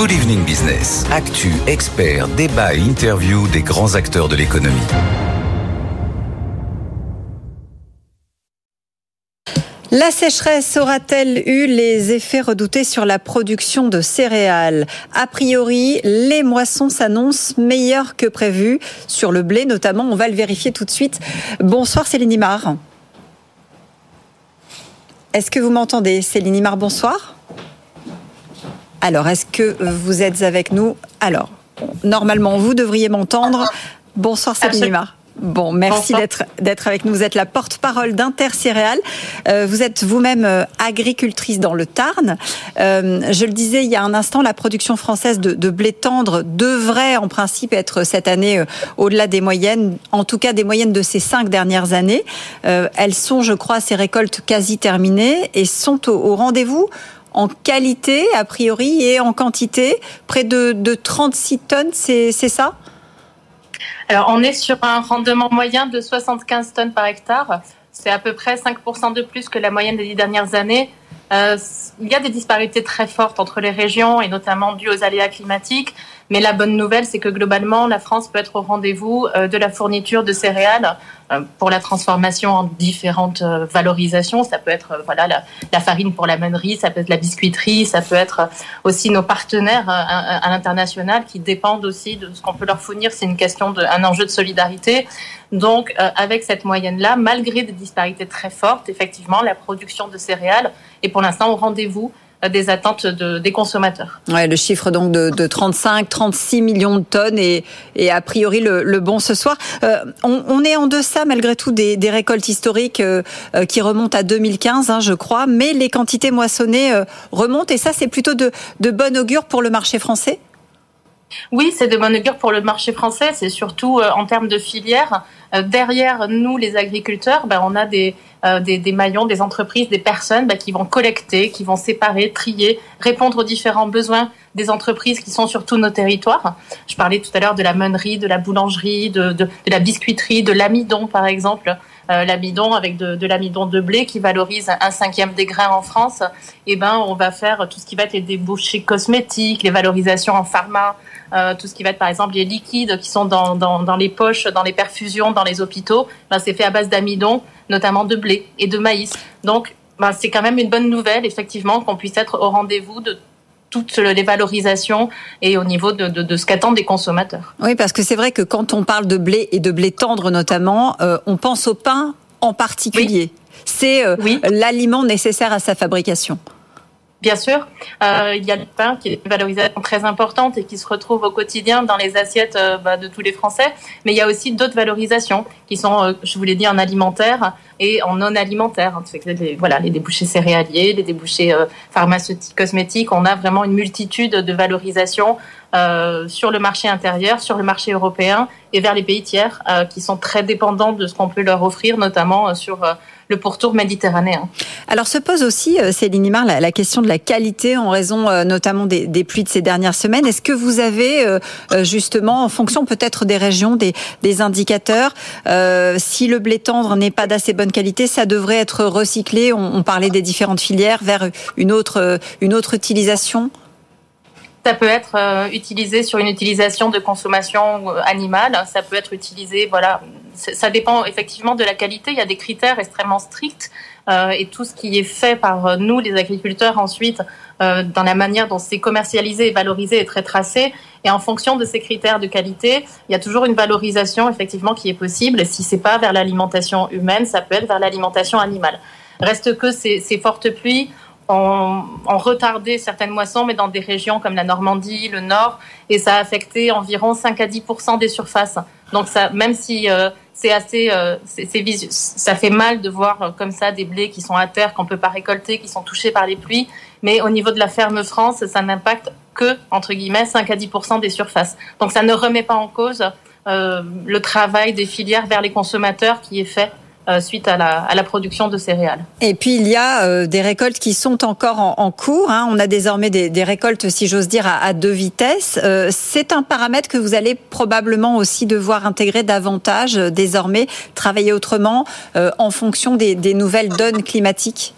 Good Evening Business. Actu, experts, débat et interview des grands acteurs de l'économie. La sécheresse aura-t-elle eu les effets redoutés sur la production de céréales? A priori, les moissons s'annoncent meilleures que prévues sur le blé notamment. On va le vérifier tout de suite. Bonsoir Céline Imar. Est-ce que vous m'entendez? Céline Imar, bonsoir. Alors, est-ce que vous êtes avec nous Alors, normalement, vous devriez m'entendre. Bonsoir Imar. Bon, merci d'être d'être avec nous. Vous êtes la porte-parole d'Intercéréales. Euh, vous êtes vous-même euh, agricultrice dans le Tarn. Euh, je le disais il y a un instant, la production française de, de blé tendre devrait en principe être cette année au-delà des moyennes, en tout cas des moyennes de ces cinq dernières années. elles sont, je crois, ces récoltes quasi terminées et sont au, au rendez-vous en qualité, a priori, et en quantité. Près de, de 36 tonnes, c'est ça? Alors, on est sur un rendement moyen de 75 tonnes par hectare. C'est à peu près 5% de plus que la moyenne des dix dernières années. Euh, il y a des disparités très fortes entre les régions et notamment dues aux aléas climatiques. Mais la bonne nouvelle, c'est que globalement, la France peut être au rendez-vous euh, de la fourniture de céréales euh, pour la transformation en différentes valorisations. Ça peut être voilà la, farine pour la meunerie, ça peut être la biscuiterie, ça peut être aussi nos partenaires à, l'international qui dépendent aussi de ce qu'on peut leur fournir. C'est une question de un enjeu de solidarité. Donc, avec cette moyenne-là, malgré des disparités très fortes, effectivement, la production de céréales est pour l'instant au rendez-vous des attentes de, des consommateurs. Ouais, le chiffre donc de, de 35, 36 millions de tonnes et, et a priori le, le bon ce soir. Euh, on, on, est en deçà malgré tout des, des récoltes historiques euh, euh qui remontent à 2015, hein, je crois, mais les quantités moissonnées euh, remontent et ça c'est plutôt de, de bon augure pour le marché français? Oui, c'est de bon augure pour le marché français. C'est surtout euh, en termes de filière. derrière nous, les agriculteurs, ben, on a des, euh, des, des, maillons, des entreprises, des personnes bah, qui vont collecter, qui vont séparer, trier, répondre aux différents besoins des entreprises qui sont sur tous nos territoires. Je parlais tout à l'heure de la meunerie, de la boulangerie, de, de, de la biscuiterie, de l'amidon par exemple. Euh, l'amidon avec de, de l'amidon de blé qui valorise un cinquième des grains en France. Et eh ben on va faire tout ce qui va être les débouchés cosmétiques, les valorisations en pharma, euh, tout ce qui va être par exemple les liquides qui sont dans, dans, dans les poches, dans les perfusions, dans les hôpitaux. Ben, c'est fait à base d'amidon notamment de blé et de maïs. Donc, ben, c'est quand même une bonne nouvelle, effectivement, qu'on puisse être au rendez-vous de toutes les valorisations et au niveau de, de, de ce qu'attendent les consommateurs. Oui, parce que c'est vrai que quand on parle de blé et de blé tendre notamment, euh, on pense au pain en particulier. C'est euh, l'aliment nécessaire à sa fabrication. Bien sûr, euh, il y a le pain qui est une valorisation très importante et qui se retrouve au quotidien dans les assiettes euh, bah, de tous les Français. Mais il y a aussi d'autres valorisations qui sont, euh, je vous l'ai dit, en alimentaire et en non alimentaire. voilà, les débouchés céréaliers, les débouchés euh, pharmaceutiques, cosmétiques. On a vraiment une multitude de valorisations sur le marché intérieur, sur le marché européen et vers les pays tiers qui sont très dépendants de ce qu'on peut leur offrir, notamment sur le pourtour méditerranéen. Alors se pose aussi, Céline Imar, la, question de la qualité en raison notamment des, pluies de ces dernières semaines. Est-ce que vous avez justement, en fonction peut-être des régions, des, des indicateurs, si le blé tendre n'est pas d'assez bonne qualité, ça devrait être recyclé? On, on parlait des différentes filières vers une autre, une autre utilisation? Ça peut être euh, utilisé sur une utilisation de consommation euh, animale. Ça peut être utilisé, voilà, ça dépend effectivement de la qualité. Il y a des critères extrêmement stricts euh, et tout ce qui est fait par nous, les agriculteurs, ensuite, euh, dans la manière dont c'est commercialisé et valorisé est très tracé. Et en fonction de ces critères de qualité, il y a toujours une valorisation effectivement qui est possible. Si c'est pas vers l'alimentation humaine, ça peut être vers l'alimentation animale. Reste que ces, ces fortes pluies ont, retardé certaines moissons, mais dans des régions comme la Normandie, le Nord, et ça a affecté environ 5 à 10% des surfaces. Donc même si euh, c'est assez, euh, ça fait mal de voir euh, comme ça des blés qui sont à terre, qu'on peut pas récolter, qui sont touchés par les pluies. Mais au niveau de la ferme France, ça n'impacte que entre guillemets 5 à 10% des surfaces. Donc ça ne remet pas en cause le travail des filières vers les consommateurs qui est fait suite à la, à la, production de céréales. Et puis il y a euh, des récoltes qui sont encore en, en cours. Hein. On a désormais des, des récoltes, si j'ose dire, à, à, deux vitesses. Euh, c'est un paramètre que vous allez probablement aussi devoir intégrer davantage désormais, travailler autrement en fonction des, des nouvelles donnes climatiques.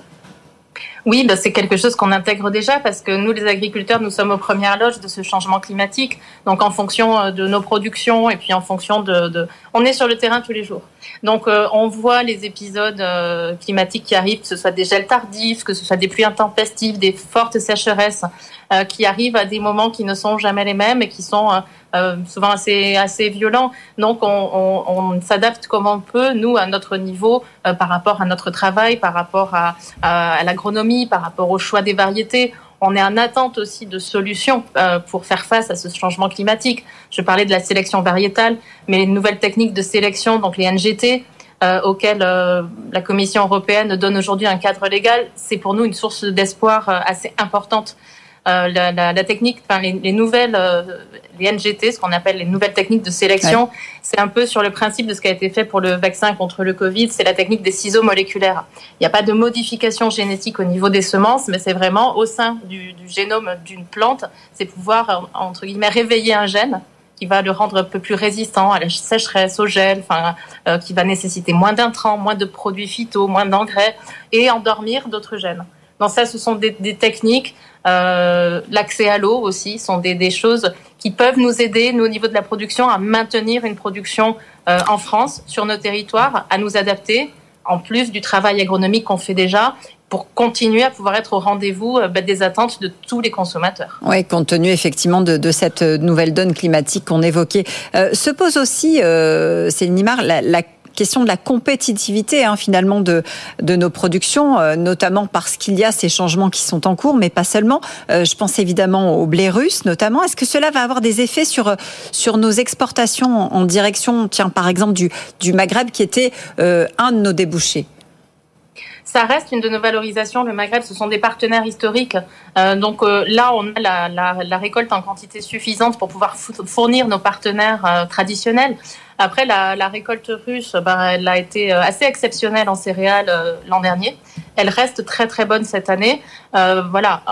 Oui, bah, c'est quelque chose qu'on intègre déjà parce que nous, les agriculteurs, nous sommes aux premières loges de ce changement climatique. Donc, en fonction euh, de nos productions et puis en fonction de, on est sur le terrain tous les jours. Donc, euh, on voit les épisodes euh, climatiques qui arrivent, que ce soit des gels tardifs, que ce soit des pluies intempestives, des fortes sécheresses qui arrivent à des moments qui ne sont jamais les mêmes et qui sont souvent assez assez violents. Donc, on, s'adapte comme on peut, nous, à notre niveau, par rapport à notre travail, par rapport à, à l'agronomie par rapport au choix des variétés. On est en attente aussi de solutions euh, pour faire face à ce changement climatique. Je parlais de la sélection variétale, mais les nouvelles techniques de sélection, donc les NGT, euh, auxquelles euh, la Commission européenne donne aujourd'hui un cadre légal, c'est pour nous une source d'espoir assez importante. La, la, la, technique, enfin les, les nouvelles, les NGT, ce qu'on appelle les nouvelles techniques de sélection, c'est un peu sur le principe de ce qui a été fait pour le vaccin contre le Covid, c'est la technique des ciseaux moléculaires. Il n'y a pas de modification génétique au niveau des semences, mais c'est vraiment au sein du, du génome d'une plante, c'est pouvoir, entre guillemets, réveiller un gène qui va le rendre un peu plus résistant à la sécheresse, au gel, enfin, euh, qui va nécessiter moins d'intrants, moins de produits phyto, moins d'engrais, et endormir d'autres gènes. Donc ça, ce sont des, techniques. Euh, L'accès à l'eau aussi sont des, choses qui peuvent nous aider, nous, au niveau de la production, à maintenir une production euh, en France, sur nos territoires, à nous adapter, en plus du travail agronomique qu'on fait déjà, pour continuer à pouvoir être au rendez-vous euh, des attentes de tous les consommateurs. Oui, compte tenu effectivement de, cette nouvelle donne climatique qu'on évoquait. Se pose aussi, euh, Céline Nimar, la, la question de la compétitivité hein, finalement de, de nos productions, euh, notamment parce qu'il y a ces changements qui sont en cours, mais pas seulement. Euh, je pense évidemment au blé russe notamment. Est-ce que cela va avoir des effets sur, sur nos exportations en, direction, tiens, par exemple, du, du Maghreb qui était euh, un de nos débouchés? Ça reste une de nos valorisations. Le Maghreb, ce sont des partenaires historiques. Euh, donc euh, là, on a la, récolte en quantité suffisante pour pouvoir fournir nos partenaires euh, traditionnels. Après, la, récolte russe, bah, elle a été assez exceptionnelle en céréales l'an dernier. Elle reste très très bonne cette année. voilà.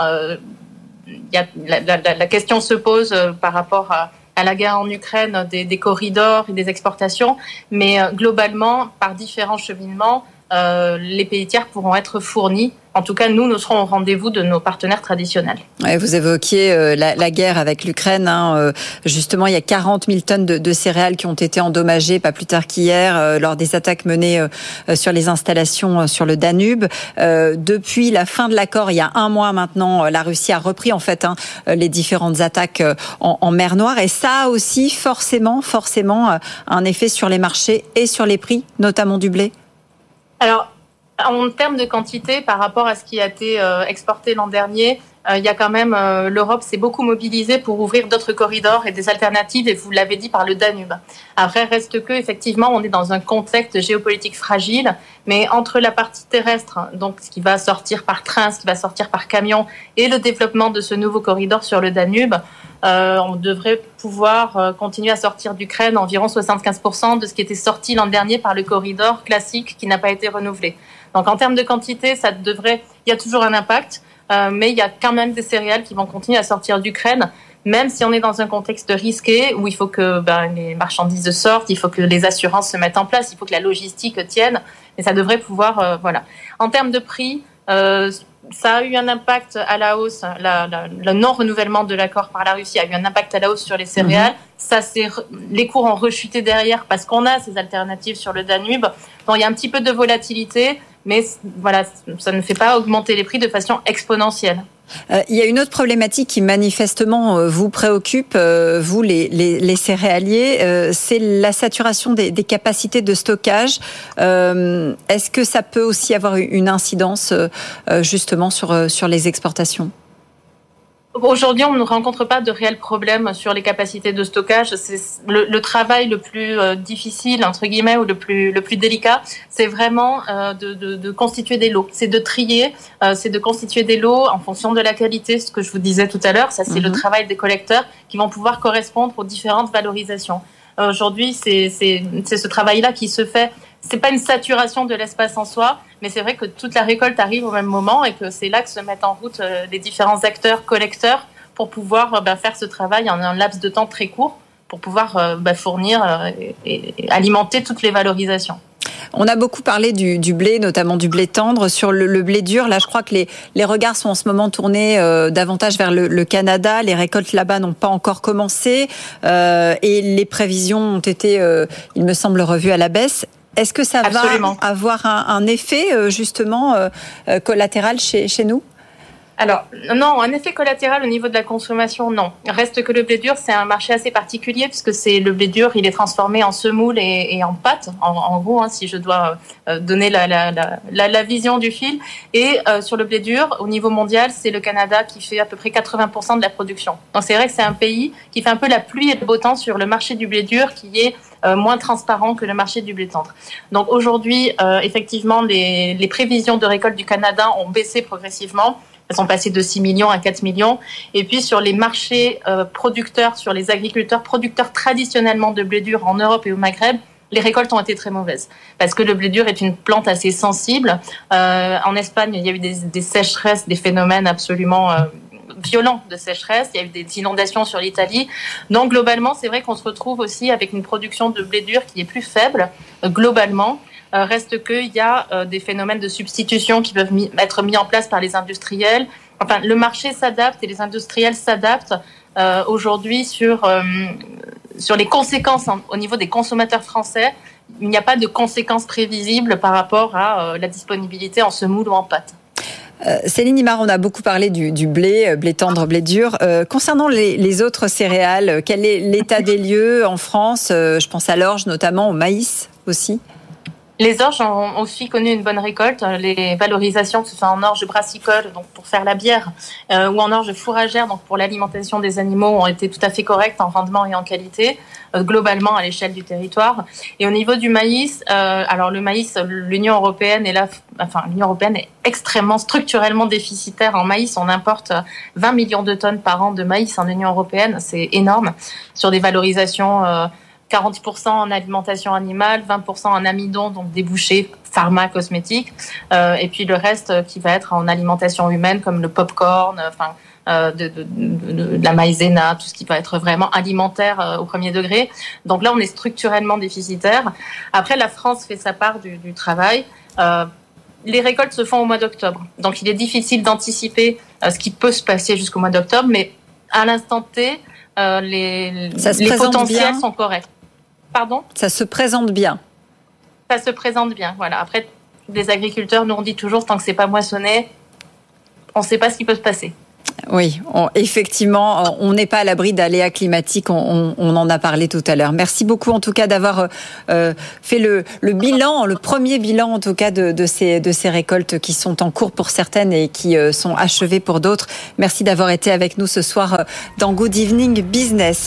Y a, la, question se pose par rapport à, la guerre en Ukraine des, des corridors et des exportations, mais globalement, par différents cheminements, euh, les pays tiers pourront être fournis. En tout cas, nous, nous serons au rendez-vous de nos partenaires traditionnels. Ouais, vous évoquiez euh, la, la, guerre avec l'Ukraine. Hein, euh, justement, il y a 40 000 tonnes de, de, céréales qui ont été endommagées, pas plus tard qu'hier, euh, lors des attaques menées euh, sur les installations sur le Danube. depuis la fin de l'accord, il y a un mois maintenant, la Russie a repris en fait hein, les différentes attaques en, en, mer Noire. Et ça a aussi forcément, forcément, un effet sur les marchés et sur les prix, notamment du blé. Alors, en termes de quantité, par rapport à ce qui a été euh, exporté l'an dernier, euh, il y a quand même euh, l'Europe s'est beaucoup mobilisée pour ouvrir d'autres corridors et des alternatives, et vous l'avez dit par le Danube. Après, reste que effectivement, on est dans un contexte géopolitique fragile, mais entre la partie terrestre, donc ce qui va sortir par train, ce qui va sortir par camion, et le développement de ce nouveau corridor sur le Danube, on devrait pouvoir continuer à sortir d'Ukraine environ 75% de ce qui était sorti l'an dernier par le corridor classique qui n'a pas été renouvelé. Donc en termes de quantité, ça devrait, il y a toujours un impact, euh, mais il y a quand même des céréales qui vont continuer à sortir d'Ukraine, même si on est dans un contexte risqué où il faut que ben, les marchandises sortent, il faut que les assurances se mettent en place, il faut que la logistique tienne, et ça devrait pouvoir, euh, voilà. En termes de prix, euh, ça a eu un impact à la hausse, la, la, le non-renouvellement de l'accord par la Russie a eu un impact à la hausse sur les céréales. Mmh. Ça, c'est les cours ont rechuté derrière parce qu'on a ces alternatives sur le Danube. Donc il y a un petit peu de volatilité, mais voilà, ça ne fait pas augmenter les prix de façon exponentielle. Euh, il y a une autre problématique qui manifestement euh, vous préoccupe, euh, vous les, les, céréaliers, c'est la saturation des, des, capacités de stockage. Est-ce que ça peut aussi avoir une incidence justement sur, sur les exportations? Aujourd'hui, on ne rencontre pas de réels problèmes sur les capacités de stockage. C'est le, le, travail le plus euh, difficile, entre guillemets, ou le plus, le plus délicat, c'est vraiment euh, de, de, de, constituer des lots. C'est de trier, euh, c'est de constituer des lots en fonction de la qualité, ce que je vous disais tout à l'heure. Ça, c'est mm -hmm. le travail des collecteurs qui vont pouvoir correspondre aux différentes valorisations. Aujourd'hui, c'est ce travail-là qui se fait c'est pas une saturation de l'espace en soi, mais c'est vrai que toute la récolte arrive au même moment et que c'est là que se mettent en route euh, les différents acteurs, collecteurs, pour pouvoir euh, bah, faire ce travail en un laps de temps très court, pour pouvoir euh, bah, fournir et, alimenter toutes les valorisations. On a beaucoup parlé du, blé, notamment du blé tendre. Sur le, blé dur, là, je crois que les, regards sont en ce moment tournés davantage vers le, Canada. Les récoltes là-bas n'ont pas encore commencé et les prévisions ont été, il me semble, revues à la baisse. Est-ce que ça va avoir un, effet justement collatéral chez, chez nous? Alors, non, un effet collatéral au niveau de la consommation, non. Reste que le blé dur, c'est un marché assez particulier puisque c'est le blé dur, il est transformé en semoule et, en pâte, en, gros, hein, si je dois euh, donner la, vision du fil. Et euh, sur le blé dur, au niveau mondial, c'est le Canada qui fait à peu près 80% de la production. Donc c'est vrai que c'est un pays qui fait un peu la pluie et le beau temps sur le marché du blé dur qui est euh, moins transparent que le marché du blé tendre. Donc aujourd'hui, effectivement, les prévisions de récolte du Canada ont baissé progressivement. Elles sont passées de 6 millions à 4 millions. Et puis sur les marchés euh, producteurs, sur les agriculteurs producteurs traditionnellement de blé dur en Europe et au Maghreb, les récoltes ont été très mauvaises parce que le blé dur est une plante assez sensible. Euh, en Espagne, il y a eu des, sécheresses, des phénomènes absolument euh, violents de sécheresse. Il y a eu des inondations sur l'Italie. Donc globalement, c'est vrai qu'on se retrouve aussi avec une production de blé dur qui est plus faible globalement. Euh, reste qu'il y a euh, des phénomènes de substitution qui peuvent être mis en place par les industriels. Enfin, le marché s'adapte et les industriels s'adaptent euh, aujourd'hui sur, sur les conséquences au niveau des consommateurs français. Il n'y a pas de conséquences prévisibles par rapport à la disponibilité en semoule ou en pâte. Céline Imar, on a beaucoup parlé du, blé, blé tendre, blé dur. concernant les, autres céréales, quel est l'état des lieux en France Je pense à l'orge notamment, au maïs aussi? Les orges ont aussi connu une bonne récolte. Les valorisations, que ce soit en orge brassicole, donc pour faire la bière, euh, ou en orge fourragère, donc pour l'alimentation des animaux, ont été tout à fait correctes en rendement et en qualité, euh, globalement à l'échelle du territoire. Et au niveau du maïs, euh, alors le maïs, l'Union européenne est là, enfin l'Union européenne est extrêmement structurellement déficitaire en maïs. On importe 20 millions de tonnes par an de maïs en Union européenne, c'est énorme sur des valorisations 40% en alimentation animale, 20% en amidon, donc débouchés pharma, cosmétiques, euh, et puis le reste euh, qui va être en alimentation humaine comme le popcorn, enfin euh, de, de, de, la maïzena, tout ce qui va être vraiment alimentaire euh, au premier degré. Donc là, on est structurellement déficitaire. Après, la France fait sa part du, du travail. Les récoltes se font au mois d'octobre, donc il est difficile d'anticiper ce qui peut se passer jusqu'au mois d'octobre, mais à l'instant T, les, les potentiels sont corrects. Pardon Ça se présente bien. Ça se présente bien, voilà. Après, les agriculteurs nous ont dit toujours, tant que c'est pas moissonné, on ne sait pas ce qui peut se passer. Oui, effectivement, on n'est pas à l'abri d'aléas climatiques, on, en a parlé tout à l'heure. Merci beaucoup en tout cas d'avoir euh, fait le, bilan, le premier bilan en tout cas de, ces, de ces récoltes qui sont en cours pour certaines et qui euh, sont achevées pour d'autres. Merci d'avoir été avec nous ce soir euh, dans Good Evening Business.